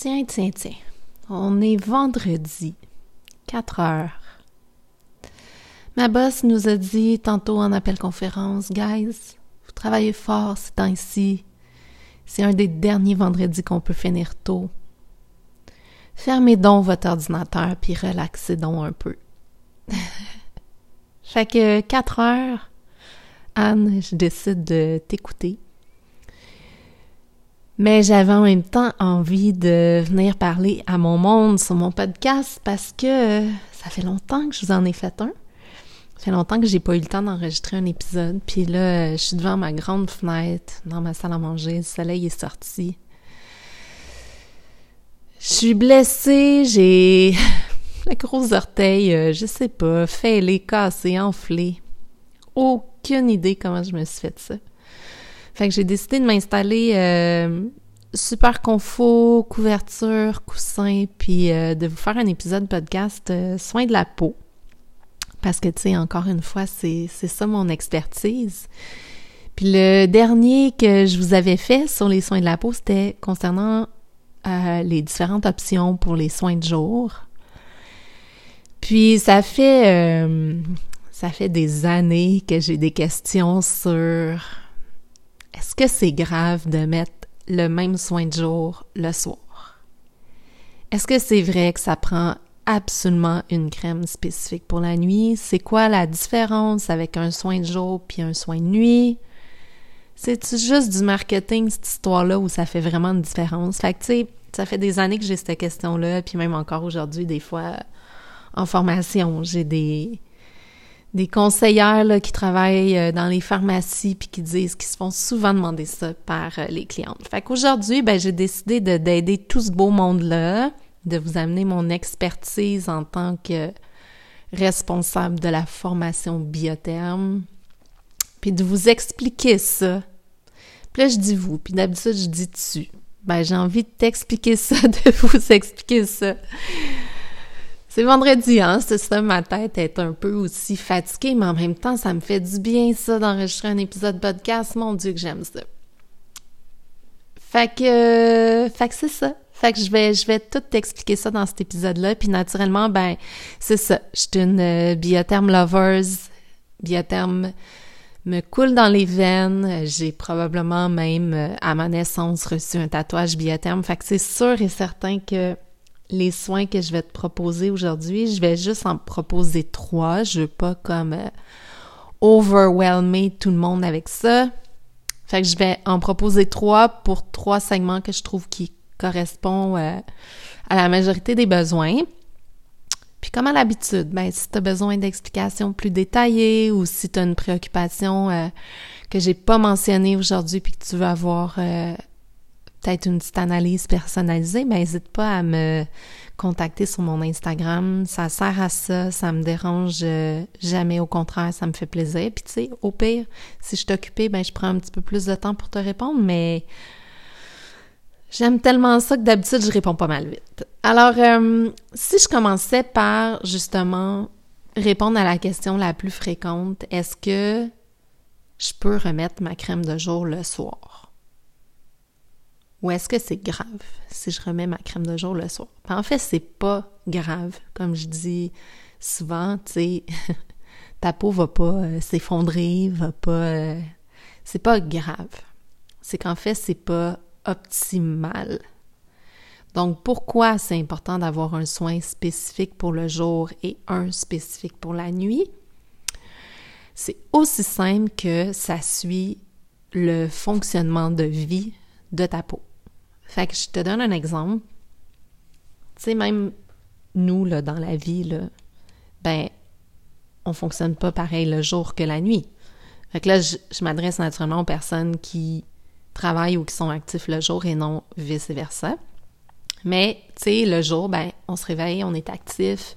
Tiens, tiens, tiens. On est vendredi, 4 heures. Ma boss nous a dit tantôt en appel conférence, guys, vous travaillez fort ces temps-ci. C'est un des derniers vendredis qu'on peut finir tôt. Fermez donc votre ordinateur puis relaxez donc un peu. fait que 4 heures, Anne, je décide de t'écouter mais j'avais en même temps envie de venir parler à mon monde sur mon podcast parce que ça fait longtemps que je vous en ai fait un. Ça fait longtemps que j'ai pas eu le temps d'enregistrer un épisode. Puis là, je suis devant ma grande fenêtre dans ma salle à manger. Le soleil est sorti. Je suis blessée, j'ai le gros orteil, euh, je sais pas, fêlé, cassé, enflé. Aucune idée comment je me suis fait ça. Fait que j'ai décidé de m'installer euh, super confort, couverture, coussin, puis euh, de vous faire un épisode podcast euh, soin de la peau. Parce que, tu sais, encore une fois, c'est ça mon expertise. Puis le dernier que je vous avais fait sur les soins de la peau, c'était concernant les différentes options pour les soins de jour. Puis ça fait ça fait des années que j'ai des questions sur est-ce que c'est grave de mettre le même soin de jour le soir? Est-ce que c'est vrai que ça prend absolument une crème spécifique pour la nuit? C'est quoi la différence avec un soin de jour puis un soin de nuit? C'est juste du marketing, cette histoire-là, où ça fait vraiment une différence? Fait que, tu sais, ça fait des années que j'ai cette question-là, puis même encore aujourd'hui, des fois, en formation, j'ai des, des conseillères là, qui travaillent euh, dans les pharmacies puis qui disent qu'ils se font souvent demander ça par euh, les clientes. Fait qu'aujourd'hui, ben, j'ai décidé d'aider tout ce beau monde-là, de vous amener mon expertise en tant que responsable de la formation biotherme, puis de vous expliquer ça. Puis là, je dis vous, puis d'habitude, je dis tu. Ben, j'ai envie de t'expliquer ça, de vous expliquer ça. C'est vendredi, hein? C'est ça, ma tête est un peu aussi fatiguée, mais en même temps, ça me fait du bien, ça, d'enregistrer un épisode podcast. Mon Dieu, que j'aime ça. Fait que, fait que c'est ça. Fait que je vais, je vais tout t'expliquer ça dans cet épisode-là. Puis naturellement, ben, c'est ça. Je suis une euh, biotherme lovers. Biotherme me coule dans les veines. J'ai probablement même, euh, à ma naissance, reçu un tatouage biotherme. Fait que c'est sûr et certain que les soins que je vais te proposer aujourd'hui, je vais juste en proposer trois. Je veux pas comme euh, overwhelmer tout le monde avec ça. Fait que je vais en proposer trois pour trois segments que je trouve qui correspondent euh, à la majorité des besoins. Puis comme à l'habitude, ben si tu as besoin d'explications plus détaillées ou si tu as une préoccupation euh, que j'ai pas mentionnée aujourd'hui puis que tu veux avoir peut-être une petite analyse personnalisée, ben n'hésite pas à me contacter sur mon Instagram. Ça sert à ça, ça me dérange euh, jamais, au contraire, ça me fait plaisir. Puis tu sais, au pire, si je t'occupais, ben je prends un petit peu plus de temps pour te répondre, mais j'aime tellement ça que d'habitude, je réponds pas mal vite. Alors, euh, si je commençais par justement répondre à la question la plus fréquente, est-ce que je peux remettre ma crème de jour le soir? Ou est-ce que c'est grave si je remets ma crème de jour le soir? en fait, c'est pas grave. Comme je dis souvent, tu sais, ta peau va pas euh, s'effondrer, va pas. Euh, c'est pas grave. C'est qu'en fait, c'est pas optimal. Donc, pourquoi c'est important d'avoir un soin spécifique pour le jour et un spécifique pour la nuit? C'est aussi simple que ça suit le fonctionnement de vie de ta peau. Fait que je te donne un exemple. Tu sais, même nous, là, dans la vie, là, ben, on fonctionne pas pareil le jour que la nuit. Fait que là, je, m'adresse naturellement aux personnes qui travaillent ou qui sont actifs le jour et non vice-versa. Mais, tu sais, le jour, ben, on se réveille, on est actif,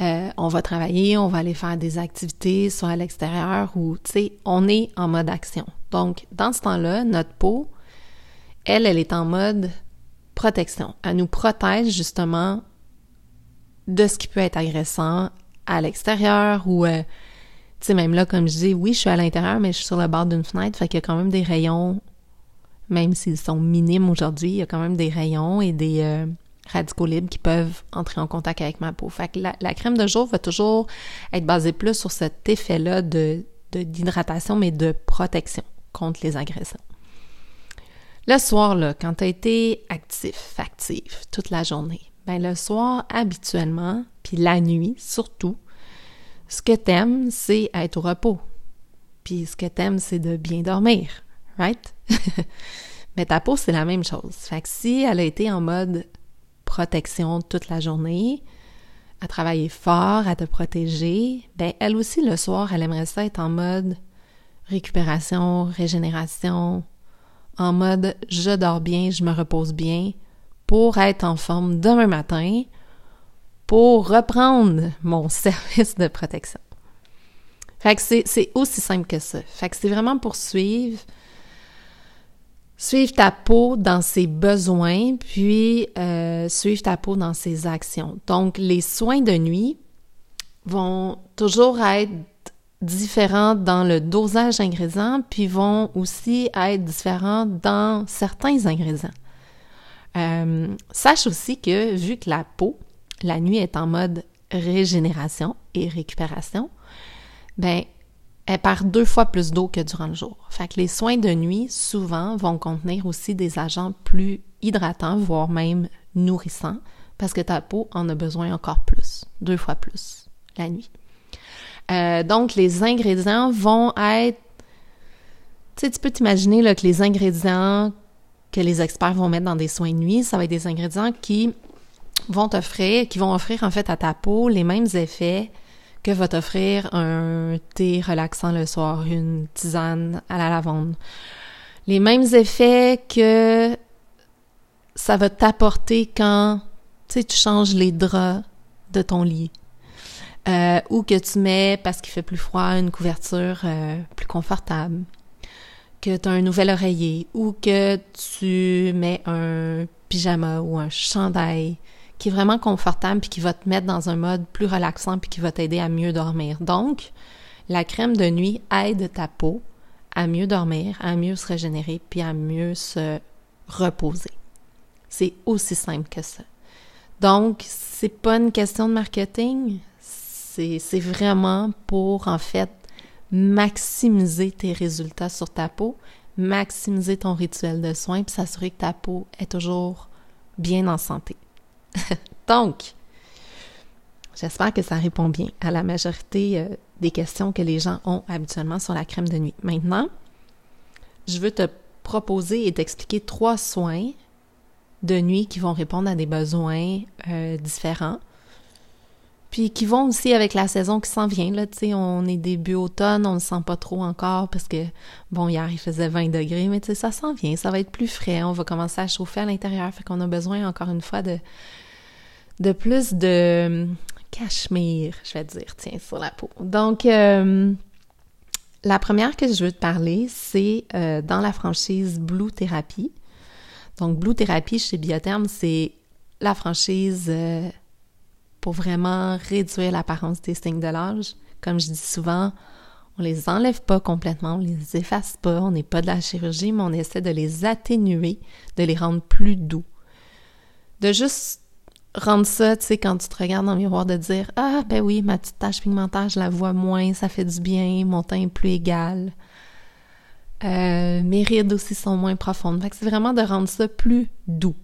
euh, on va travailler, on va aller faire des activités, soit à l'extérieur ou, tu sais, on est en mode action. Donc, dans ce temps-là, notre peau, elle, elle est en mode protection. Elle nous protège justement de ce qui peut être agressant à l'extérieur ou, euh, tu sais, même là, comme je dis, oui, je suis à l'intérieur, mais je suis sur le bord d'une fenêtre, fait qu'il y a quand même des rayons même s'ils sont minimes aujourd'hui, il y a quand même des rayons et des euh, radicaux libres qui peuvent entrer en contact avec ma peau. Fait que la, crème de jour va toujours être basée plus sur cet effet-là de, d'hydratation, mais de protection contre les agressions. Le soir, là, quand tu as été actif, actif toute la journée, ben le soir, habituellement, puis la nuit surtout, ce que t'aimes, c'est être au repos. Puis ce que t'aimes, c'est de bien dormir, right? Mais ta peau, c'est la même chose. Fait que si elle a été en mode protection toute la journée, à travailler fort, à te protéger, ben elle aussi le soir, elle aimerait ça être en mode récupération, régénération, en mode je dors bien, je me repose bien pour être en forme demain matin pour reprendre mon service de protection. Fait que c'est aussi simple que ça. Fait que c'est vraiment pour suivre Suivre ta peau dans ses besoins, puis euh, suivre ta peau dans ses actions. Donc, les soins de nuit vont toujours être différents dans le dosage d'ingrédients, puis vont aussi être différents dans certains ingrédients. Euh, sache aussi que vu que la peau, la nuit est en mode régénération et récupération, ben elle perd deux fois plus d'eau que durant le jour. Fait que les soins de nuit, souvent, vont contenir aussi des agents plus hydratants, voire même nourrissants, parce que ta peau en a besoin encore plus, deux fois plus, la nuit. Euh, donc, les ingrédients vont être... Tu sais, tu peux t'imaginer que les ingrédients que les experts vont mettre dans des soins de nuit, ça va être des ingrédients qui vont offrir, qui vont offrir en fait à ta peau les mêmes effets que va t'offrir un thé relaxant le soir, une tisane à la lavande. Les mêmes effets que ça va t'apporter quand tu changes les draps de ton lit. Euh, ou que tu mets, parce qu'il fait plus froid, une couverture euh, plus confortable. Que tu as un nouvel oreiller. Ou que tu mets un pyjama ou un chandail qui est vraiment confortable puis qui va te mettre dans un mode plus relaxant puis qui va t'aider à mieux dormir. Donc, la crème de nuit aide ta peau à mieux dormir, à mieux se régénérer puis à mieux se reposer. C'est aussi simple que ça. Donc, c'est pas une question de marketing, c'est vraiment pour en fait maximiser tes résultats sur ta peau, maximiser ton rituel de soins puis s'assurer que ta peau est toujours bien en santé. Donc, j'espère que ça répond bien à la majorité euh, des questions que les gens ont habituellement sur la crème de nuit. Maintenant, je veux te proposer et t'expliquer trois soins de nuit qui vont répondre à des besoins euh, différents puis qui vont aussi avec la saison qui s'en vient. Là, tu sais, on est début automne, on ne sent pas trop encore parce que, bon, hier, il faisait 20 degrés, mais tu sais, ça s'en vient, ça va être plus frais, on va commencer à chauffer à l'intérieur, fait qu'on a besoin, encore une fois, de, de plus de cachemire, je vais dire, tiens, sur la peau. Donc, euh, la première que je veux te parler, c'est euh, dans la franchise Blue Therapy. Donc, Blue Therapy chez Biotherm, c'est la franchise... Euh, pour vraiment réduire l'apparence des signes de l'âge. Comme je dis souvent, on les enlève pas complètement, on les efface pas, on n'est pas de la chirurgie, mais on essaie de les atténuer, de les rendre plus doux. De juste rendre ça, tu sais, quand tu te regardes dans le miroir, de dire Ah, ben oui, ma petite tache pigmentaire, je la vois moins, ça fait du bien, mon teint est plus égal. Euh, mes rides aussi sont moins profondes. Fait c'est vraiment de rendre ça plus doux.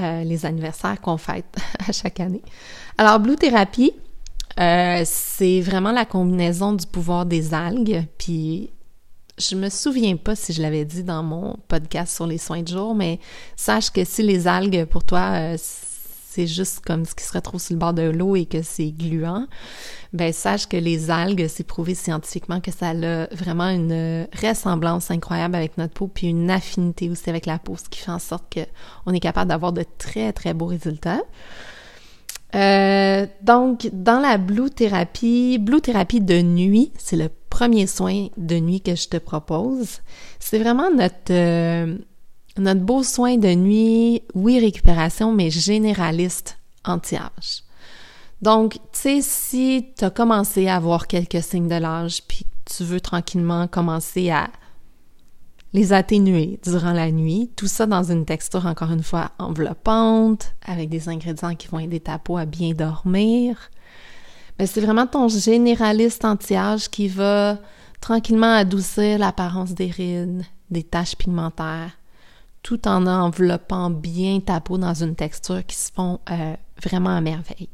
Euh, les anniversaires qu'on fête à chaque année. Alors, Blue Therapy, euh, c'est vraiment la combinaison du pouvoir des algues, puis je me souviens pas si je l'avais dit dans mon podcast sur les soins de jour, mais sache que si les algues pour toi euh, c'est juste comme ce qui se retrouve sur le bord de l'eau et que c'est gluant, ben sache que les algues, c'est prouvé scientifiquement que ça a vraiment une ressemblance incroyable avec notre peau, puis une affinité aussi avec la peau, ce qui fait en sorte qu'on est capable d'avoir de très très beaux résultats. Euh, donc, dans la Blue Thérapie, Blue Thérapie de nuit, c'est le premier soin de nuit que je te propose. C'est vraiment notre euh, notre beau soin de nuit, oui, récupération, mais généraliste anti-âge. Donc, tu sais, si tu as commencé à avoir quelques signes de l'âge, puis tu veux tranquillement commencer à les atténuer durant la nuit. Tout ça dans une texture, encore une fois, enveloppante, avec des ingrédients qui vont aider ta peau à bien dormir. Mais c'est vraiment ton généraliste anti-âge qui va tranquillement adoucir l'apparence des rides, des taches pigmentaires, tout en enveloppant bien ta peau dans une texture qui se font euh, vraiment à merveille.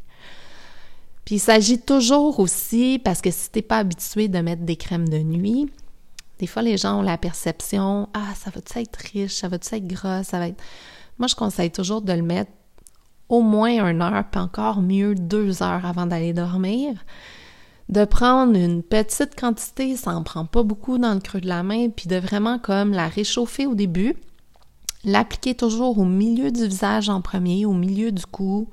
Puis il s'agit toujours aussi, parce que si t'es pas habitué de mettre des crèmes de nuit, des fois les gens ont la perception Ah, ça va-tu être riche, ça va-tu être gras, ça va être. Moi, je conseille toujours de le mettre au moins une heure, puis encore mieux deux heures avant d'aller dormir. De prendre une petite quantité, ça en prend pas beaucoup dans le creux de la main, puis de vraiment comme la réchauffer au début, l'appliquer toujours au milieu du visage en premier, au milieu du cou,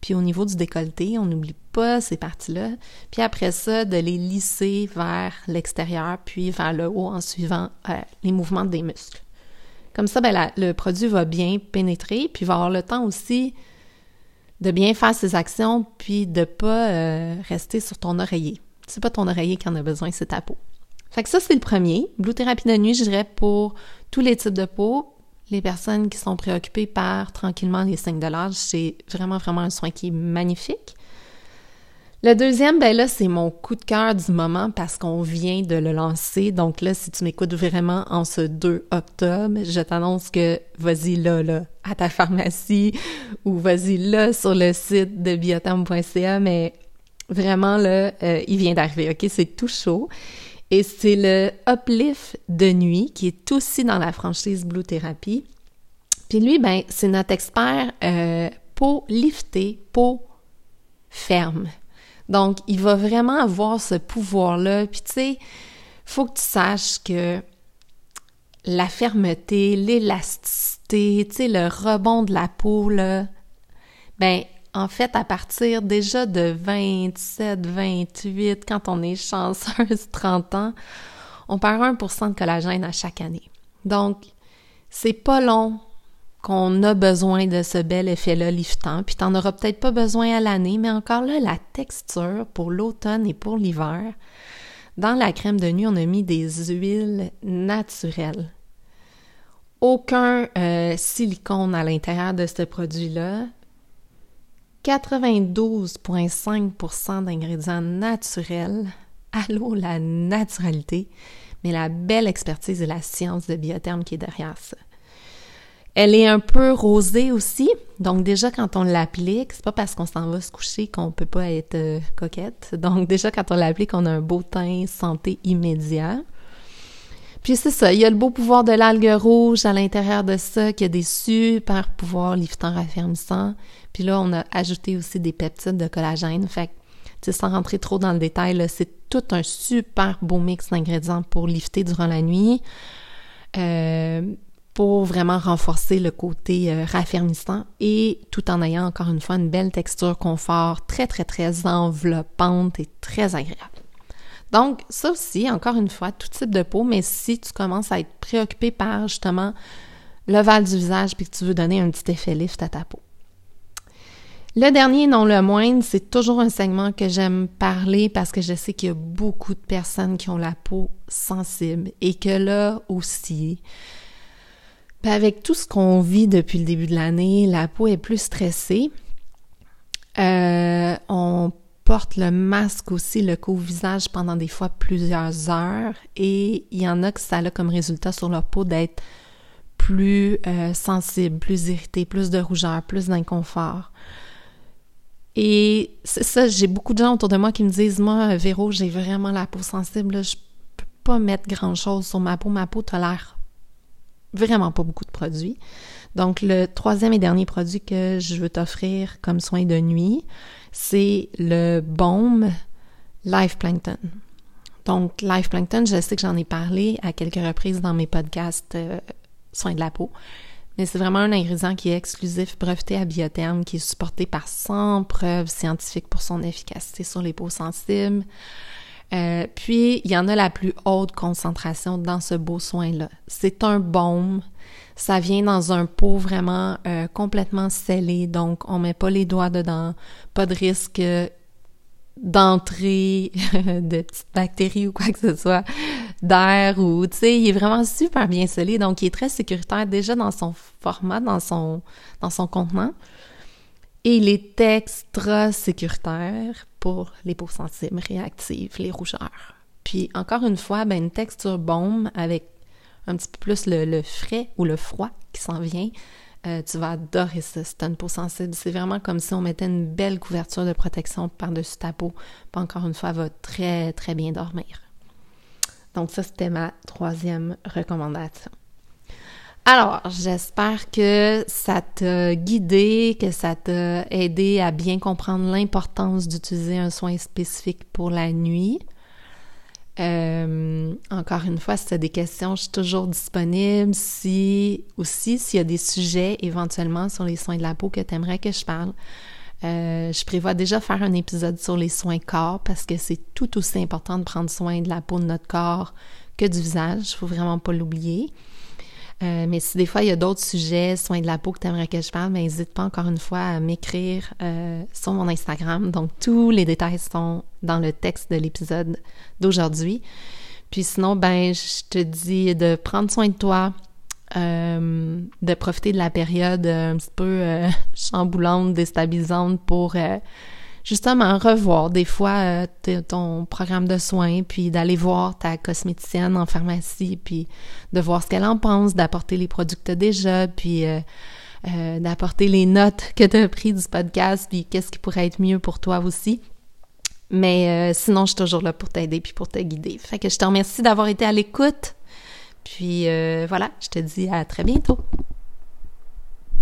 puis au niveau du décolleté, on n'oublie pas ces parties-là. Puis après ça, de les lisser vers l'extérieur, puis vers le haut en suivant euh, les mouvements des muscles. Comme ça, ben, le produit va bien pénétrer, puis va avoir le temps aussi de bien faire ses actions, puis de pas euh, rester sur ton oreiller. C'est pas ton oreiller qui en a besoin, c'est ta peau. Fait que ça, c'est le premier. Blue thérapie de nuit, je dirais, pour tous les types de peau, les personnes qui sont préoccupées par tranquillement les signes de l'âge, c'est vraiment, vraiment un soin qui est magnifique. Le deuxième, ben là, c'est mon coup de cœur du moment parce qu'on vient de le lancer. Donc là, si tu m'écoutes vraiment en ce 2 octobre, je t'annonce que vas-y là, là, à ta pharmacie ou vas-y là sur le site de bioterm.ca, mais vraiment là, euh, il vient d'arriver, ok? C'est tout chaud. Et c'est le Uplift de nuit qui est aussi dans la franchise Blue Therapy. Puis lui, ben, c'est notre expert euh, peau liftée, peau ferme. Donc, il va vraiment avoir ce pouvoir-là. Puis tu sais, faut que tu saches que la fermeté, l'élasticité, tu sais, le rebond de la peau, là, ben, en fait, à partir déjà de 27, 28, quand on est chanceuse, 30 ans, on perd 1% de collagène à chaque année. Donc, c'est pas long qu'on a besoin de ce bel effet-là liftant, puis t'en auras peut-être pas besoin à l'année, mais encore là, la texture pour l'automne et pour l'hiver, dans la crème de nuit, on a mis des huiles naturelles. Aucun euh, silicone à l'intérieur de ce produit-là. 92,5% d'ingrédients naturels. Allô, la naturalité, mais la belle expertise et la science de biotherme qui est derrière ça. Elle est un peu rosée aussi, donc déjà quand on l'applique, c'est pas parce qu'on s'en va se coucher qu'on peut pas être euh, coquette. Donc déjà quand on l'applique, on a un beau teint santé immédiat. Puis c'est ça, il y a le beau pouvoir de l'algue rouge à l'intérieur de ça, qui a des super pouvoirs liftants raffermissants. Puis là, on a ajouté aussi des peptides de collagène. Fait que, sans rentrer trop dans le détail, c'est tout un super beau mix d'ingrédients pour lifter durant la nuit. Euh, pour vraiment renforcer le côté euh, raffermissant et tout en ayant encore une fois une belle texture confort très très très enveloppante et très agréable. Donc, ça aussi, encore une fois, tout type de peau, mais si tu commences à être préoccupé par justement l'ovale du visage puis que tu veux donner un petit effet lift à ta peau. Le dernier, non le moindre, c'est toujours un segment que j'aime parler parce que je sais qu'il y a beaucoup de personnes qui ont la peau sensible et que là aussi, ben, avec tout ce qu'on vit depuis le début de l'année, la peau est plus stressée. Euh, on porte le masque aussi, le couvre-visage pendant des fois plusieurs heures et il y en a que ça a comme résultat sur leur peau d'être plus euh, sensible, plus irrité, plus de rougeur, plus d'inconfort. Et c'est ça, j'ai beaucoup de gens autour de moi qui me disent Moi, Véro, j'ai vraiment la peau sensible, je peux pas mettre grand chose sur ma peau, ma peau tolère vraiment pas beaucoup de produits. Donc, le troisième et dernier produit que je veux t'offrir comme soin de nuit, c'est le baume Life Plankton. Donc, Life Plankton, je sais que j'en ai parlé à quelques reprises dans mes podcasts euh, soins de la peau, mais c'est vraiment un ingrédient qui est exclusif, breveté à biotherme, qui est supporté par 100 preuves scientifiques pour son efficacité sur les peaux sensibles. Euh, puis, il y en a la plus haute concentration dans ce beau soin-là. C'est un baume. Ça vient dans un pot vraiment euh, complètement scellé, donc on met pas les doigts dedans, pas de risque d'entrée de petites bactéries ou quoi que ce soit. D'air ou, tu sais, il est vraiment super bien scellé, donc il est très sécuritaire déjà dans son format, dans son, dans contenant. Et il est extra sécuritaire pour les peaux sensibles, réactives, les rougeurs. Puis encore une fois, ben, une texture baume avec un petit peu plus le, frais ou le froid qui s'en vient. Euh, tu vas adorer ça si une peau sensible. C'est vraiment comme si on mettait une belle couverture de protection par-dessus ta peau. Puis encore une fois, elle va très, très bien dormir. Donc ça, c'était ma troisième recommandation. Alors, j'espère que ça t'a guidé, que ça t'a aidé à bien comprendre l'importance d'utiliser un soin spécifique pour la nuit. Euh, encore une fois, si tu as des questions, je suis toujours disponible. Si aussi, s'il y a des sujets éventuellement sur les soins de la peau que tu aimerais que je parle, euh, je prévois déjà faire un épisode sur les soins corps parce que c'est tout aussi important de prendre soin de la peau de notre corps que du visage. Il faut vraiment pas l'oublier. Euh, mais si des fois il y a d'autres sujets, soins de la peau que tu aimerais que je parle, ben, n'hésite pas encore une fois à m'écrire euh, sur mon Instagram. Donc tous les détails sont dans le texte de l'épisode d'aujourd'hui. Puis sinon, ben je te dis de prendre soin de toi, euh, de profiter de la période un petit peu chamboulante, déstabilisante pour justement revoir des fois euh, ton programme de soins, puis d'aller voir ta cosméticienne en pharmacie, puis de voir ce qu'elle en pense, d'apporter les produits que déjà, puis euh, euh, d'apporter les notes que tu as pris du podcast, puis qu'est-ce qui pourrait être mieux pour toi aussi. Mais sinon, je suis toujours là pour t'aider puis pour te guider. Fait que je te remercie d'avoir été à l'écoute. Puis voilà, je te dis à très bientôt.